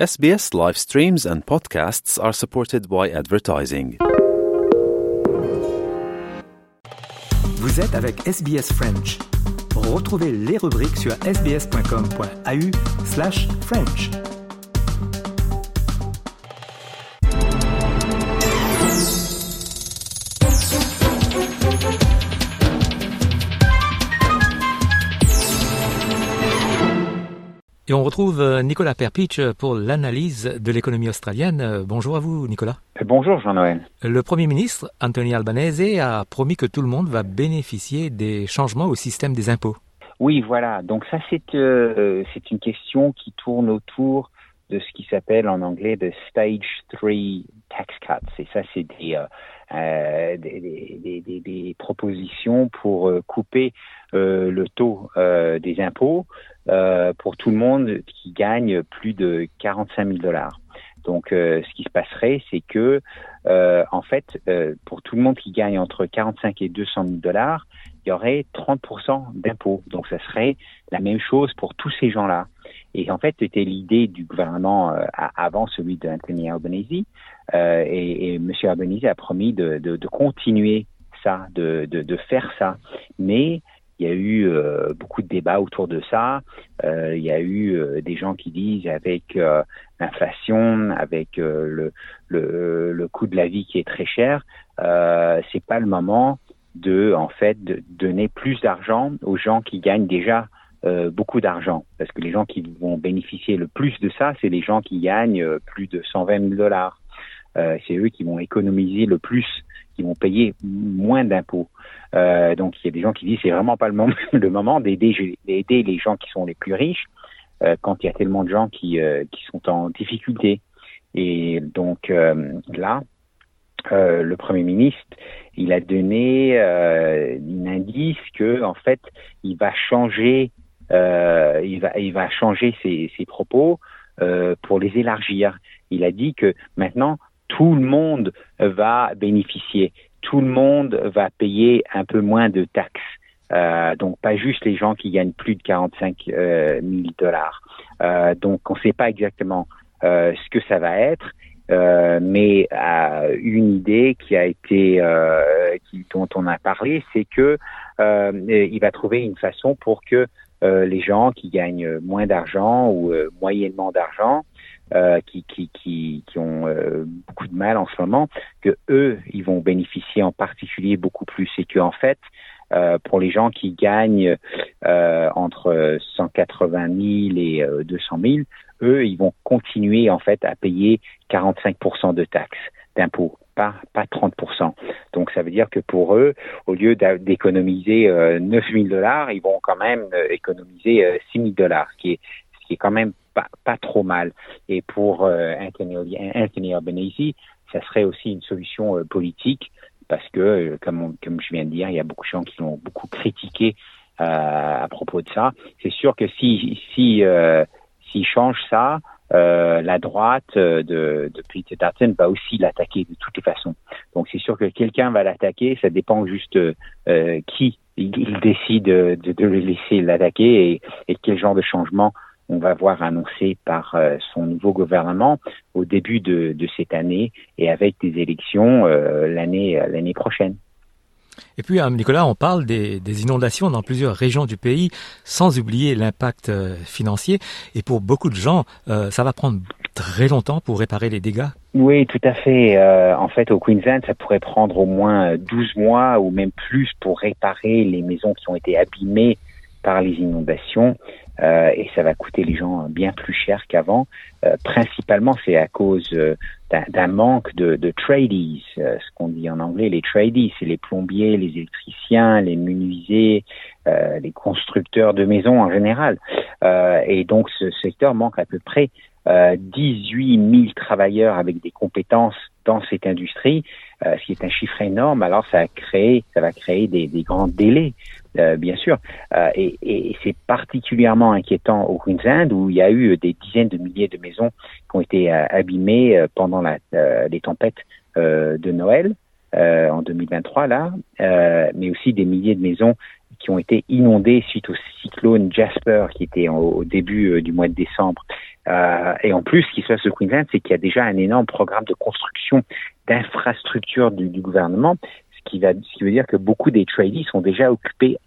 SBS live streams and podcasts are supported by advertising. Vous êtes avec SBS French. Retrouvez les rubriques sur sbs.com.au Et on retrouve euh, Nicolas Perpich pour l'analyse de l'économie australienne. Euh, Bonjour à vous, Nicolas. Bonjour Jean-Noël. Le Premier ministre, Anthony Albanese, a promis que tout le monde va bénéficier des changements au système des impôts. Oui, voilà. Donc ça, c'est euh, une question qui tourne autour de ce qui s'appelle en anglais de Stage 3 Tax Cuts. Et ça, c'est des, euh, des, des, des, des, propositions pour couper euh, le taux des impôts euh, pour tout le monde qui gagne plus de 45 000 dollars. Donc, ce qui se passerait, c'est que, en fait, pour tout le monde qui gagne entre 45 et 200 000 dollars, il y aurait 30% d'impôts. Donc, ça serait la même chose pour tous ces gens-là. Et en fait, c'était l'idée du gouvernement euh, avant celui d'Anthony Albanese. Euh, et, et M. Albanese a promis de, de, de continuer ça, de, de, de, faire ça. Mais il y a eu euh, beaucoup de débats autour de ça. Euh, il y a eu euh, des gens qui disent avec l'inflation, avec le, le, coût de la vie qui est très cher, c'est pas le moment de en fait de donner plus d'argent aux gens qui gagnent déjà beaucoup d'argent. Parce que les gens qui vont bénéficier le plus de ça, c'est les gens qui gagnent plus de 120 000 dollars. C'est eux qui vont économiser le plus, qui vont payer moins d'impôts. Euh, donc il y a des gens qui disent c'est vraiment pas le moment, d'aider, les gens qui sont les plus riches euh, quand il y a tellement de gens qui, qui sont en difficulté. Et donc là, euh, le Premier ministre, il a donné euh, un indice que en fait, il va changer euh, il, va, changer ses, propos euh, pour les élargir. Il a dit que maintenant, tout le monde va bénéficier, tout le monde va payer un peu moins de taxes. Euh, donc pas juste les gens qui gagnent plus de 45 euh, 000 dollars. Euh, donc on ne sait pas exactement euh, ce que ça va être, euh, mais une idée qui a été qui, dont on a parlé, c'est que il va trouver une façon pour que les gens qui gagnent moins d'argent ou moyennement d'argent, euh, qui, qui, qui, ont beaucoup de mal en ce moment, que eux, ils vont bénéficier en particulier beaucoup plus et que en fait, pour les gens qui gagnent entre 180 000 et 200 000, eux, ils vont continuer en fait à payer 45% de taxes d'impôts pas, pas 30%. Donc ça veut dire que pour eux, au lieu d'économiser euh, 9 000 dollars, ils vont quand même euh, économiser euh, 6 000 dollars, ce qui est quand même pas, pas trop mal. Et pour euh, Anthony, Anthony Albanese, ça serait aussi une solution euh, politique parce que, euh, comme, comme je viens de dire, il y a beaucoup de gens qui l'ont beaucoup critiqué à propos de ça. C'est sûr que si si s'ils changent ça, euh, la droite de, de Peter Dutton va aussi l'attaquer de toutes les façons. Donc c'est sûr que quelqu'un va l'attaquer, ça dépend juste euh, qui il, il décide de, de, le laisser l'attaquer et, et, quel genre de changement on va voir annoncé par euh, son nouveau gouvernement au début de, de, cette année et avec des élections euh, l'année l'année prochaine. Et puis, Nicolas, on parle des, des, inondations dans plusieurs régions du pays, sans oublier l'impact euh, financier. Et pour beaucoup de gens, euh, ça va prendre très longtemps pour réparer les dégâts. Oui, tout à fait. Euh, en fait, au Queensland, ça pourrait prendre au moins 12 mois ou même plus pour réparer les maisons qui ont été abîmées par les inondations. Euh, et ça va coûter les gens bien plus cher qu'avant. Euh, principalement, c'est à cause euh, d'un manque de, de tradies, ce qu'on dit en anglais, les tradies, c'est les plombiers, les électriciens, les menuisiers, les constructeurs de maisons en général. et donc, ce secteur manque à peu près 18 000 travailleurs avec des compétences dans cette industrie, euh, ce qui est un chiffre énorme. Alors ça a créé, ça va créer des, grands délais, euh, bien sûr. Euh, et, et c'est particulièrement inquiétant au Queensland où il y a eu des dizaines de milliers de maisons qui ont été abîmées pendant la, les tempêtes de Noël en 2023 là, mais aussi des milliers de maisons qui ont été inondées suite au cyclone Jasper qui était au, au début du mois de décembre. Euh, et en plus, ce qui se passe au Queensland, c'est qu'il y a déjà un énorme programme de construction d'infrastructures du, gouvernement, ce qui, va, ce qui veut dire que beaucoup des tradies sont déjà occupés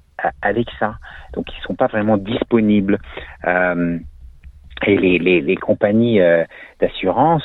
avec ça. Donc, ils ne sont pas vraiment disponibles. Euh, et les, les, les compagnies euh, d'assurance,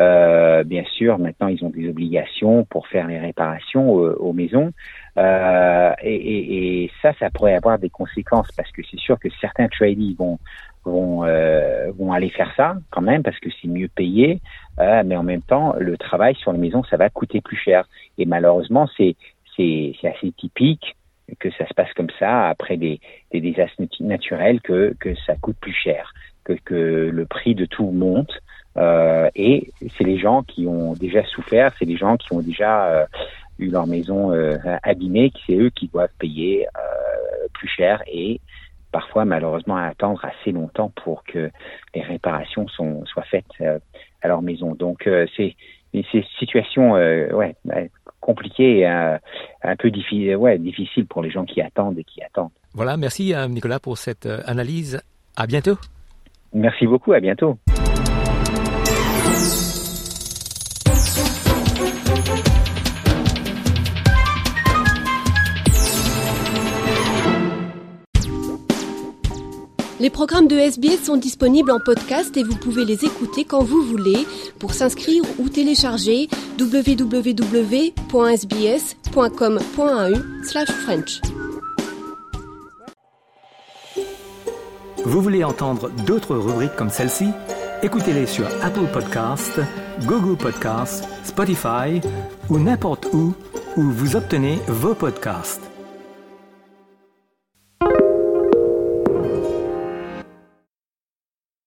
euh, bien sûr, maintenant, ils ont des obligations pour faire les réparations aux, maisons. Euh, et, et, et, ça, ça pourrait avoir des conséquences parce que c'est sûr que certains tradies vont vont euh, vont aller faire ça quand même parce que c'est mieux payé, euh, mais en même temps, le travail sur les maisons, ça va coûter plus cher. Et malheureusement, c'est c'est assez typique que ça se passe comme ça après des, des désastres naturels que que ça coûte plus cher, que que le prix de tout monte. Euh, et c'est les gens qui ont déjà souffert, c'est les gens qui ont déjà euh, eu leur maison euh, abîmée, c'est eux qui doivent payer euh, plus cher et parfois malheureusement attendre assez longtemps pour que les réparations sont, soient faites à leur maison. Donc c'est une situation ouais, compliquée, et, un peu difficile, ouais, difficile pour les gens qui attendent et qui attendent. Voilà, merci Nicolas pour cette analyse. À bientôt. Merci beaucoup, à bientôt. Les programmes de SBS sont disponibles en podcast et vous pouvez les écouter quand vous voulez. Pour s'inscrire ou télécharger, www.sbs.com.au/french. Vous voulez entendre d'autres rubriques comme celle-ci? Écoutez-les sur Apple Podcasts, Google Podcasts, Spotify ou n'importe où où vous obtenez vos podcasts.